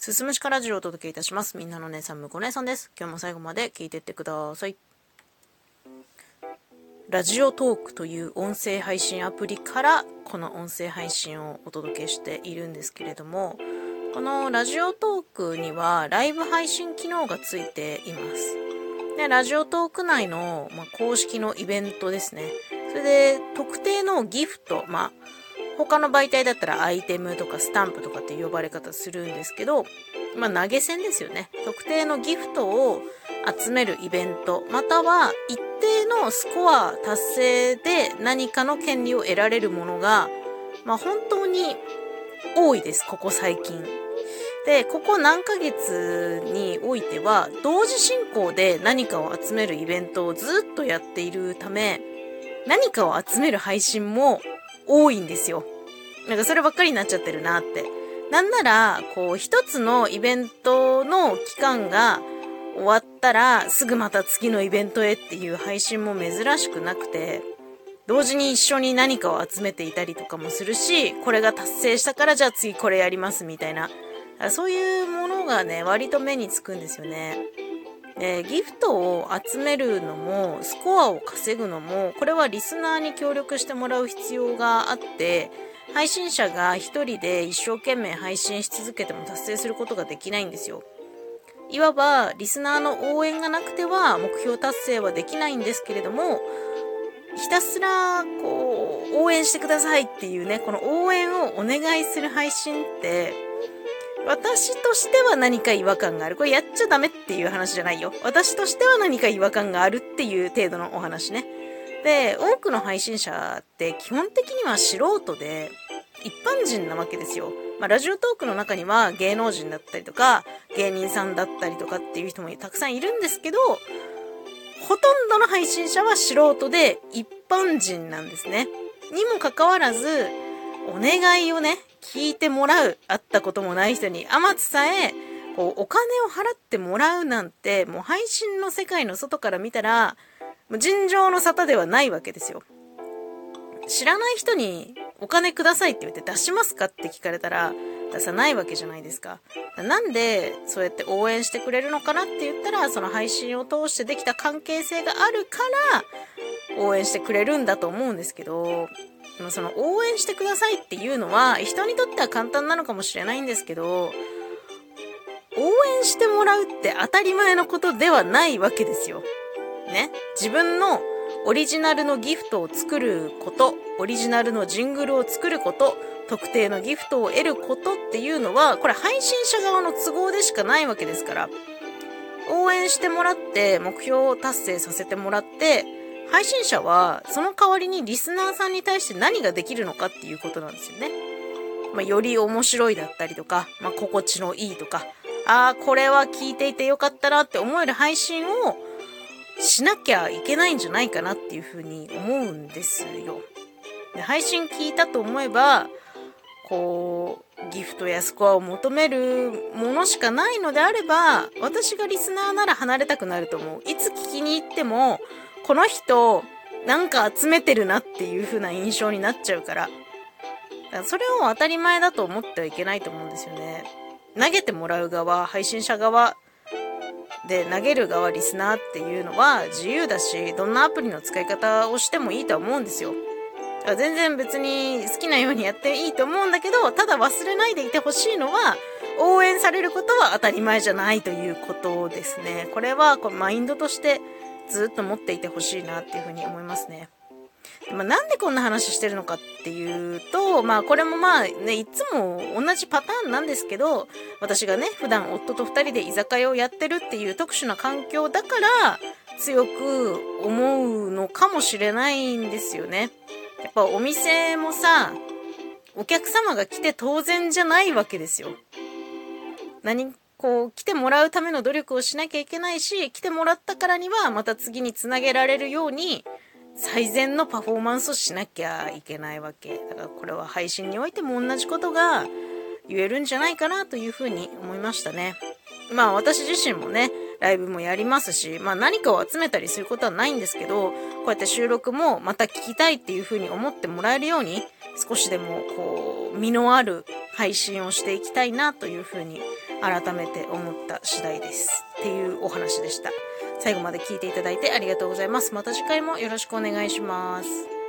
すすむしかラジオをお届けいたします。みんなの姉さん、むこ姉さんです。今日も最後まで聞いてってください。ラジオトークという音声配信アプリからこの音声配信をお届けしているんですけれども、このラジオトークにはライブ配信機能がついています。で、ラジオトーク内の、まあ、公式のイベントですね。それで、特定のギフト、まあ、他の媒体だったらアイテムとかスタンプとかって呼ばれ方するんですけど、まあ、投げ銭ですよね。特定のギフトを集めるイベント、または一定のスコア達成で何かの権利を得られるものが、まあ、本当に多いです、ここ最近。で、ここ何ヶ月においては、同時進行で何かを集めるイベントをずっとやっているため、何かを集める配信も多いんですよ。なんかそればっかりになっちゃってるなって。なんなら、こう、一つのイベントの期間が終わったら、すぐまた次のイベントへっていう配信も珍しくなくて、同時に一緒に何かを集めていたりとかもするし、これが達成したからじゃあ次これやりますみたいな。そういうものがね、割と目につくんですよね。えー、ギフトを集めるのも、スコアを稼ぐのも、これはリスナーに協力してもらう必要があって、配信者が一人で一生懸命配信し続けても達成することができないんですよ。いわば、リスナーの応援がなくては目標達成はできないんですけれども、ひたすら、こう、応援してくださいっていうね、この応援をお願いする配信って、私としては何か違和感がある。これやっちゃダメっていう話じゃないよ。私としては何か違和感があるっていう程度のお話ね。で、多くの配信者って基本的には素人で、一般人なわけですよ。まあ、ラジオトークの中には芸能人だったりとか、芸人さんだったりとかっていう人もたくさんいるんですけど、ほとんどの配信者は素人で一般人なんですね。にもかかわらず、お願いをね、聞いてもらう、会ったこともない人に、あまつさえ、こう、お金を払ってもらうなんて、もう配信の世界の外から見たら、もう尋常の沙汰ではないわけですよ。知らない人にお金くださいって言って出しますかって聞かれたら、出さないわけじゃないですか。なんでそうやって応援してくれるのかなって言ったら、その配信を通してできた関係性があるから応援してくれるんだと思うんですけど、その応援してくださいっていうのは人にとっては簡単なのかもしれないんですけど、応援してもらうって当たり前のことではないわけですよ。ね？自分のオリジナルのギフトを作ること、オリジナルのジングルを作ること、特定のギフトを得ることっていうのは、これ配信者側の都合でしかないわけですから、応援してもらって、目標を達成させてもらって、配信者はその代わりにリスナーさんに対して何ができるのかっていうことなんですよね。まあ、より面白いだったりとか、まあ、心地のいいとか、ああ、これは聞いていてよかったなって思える配信をしなきゃいけないんじゃないかなっていうふうに思うんですよ。で配信聞いたと思えば、こう、ギフトやスコアを求めるものしかないのであれば、私がリスナーなら離れたくなると思う。いつ聞きに行っても、この人、なんか集めてるなっていう風な印象になっちゃうから。だからそれを当たり前だと思ってはいけないと思うんですよね。投げてもらう側、配信者側で投げる側リスナーっていうのは自由だし、どんなアプリの使い方をしてもいいと思うんですよ。だから全然別に好きなようにやっていいと思うんだけど、ただ忘れないでいてほしいのは、応援されることは当たり前じゃないということですね。これはこうマインドとしてずっと持っていてほしいなっていうふうに思いますね。まあ、なんでこんな話してるのかっていうと、まあこれもまあね、いつも同じパターンなんですけど、私がね、普段夫と二人で居酒屋をやってるっていう特殊な環境だから強く思うのかもしれないんですよね。やっぱお店もさ、お客様が来て当然じゃないわけですよ。何こう、来てもらうための努力をしなきゃいけないし、来てもらったからにはまた次につなげられるように、最善のパフォーマンスをしなきゃいけないわけ。だからこれは配信においても同じことが言えるんじゃないかなというふうに思いましたね。まあ私自身もね、ライブもやりますし、まあ何かを集めたりすることはないんですけど、こうやって収録もまた聞きたいっていうふうに思ってもらえるように、少しでもこう、身のある配信をしていきたいなというふうに改めて思った次第です。っていうお話でした。最後まで聞いていただいてありがとうございます。また次回もよろしくお願いします。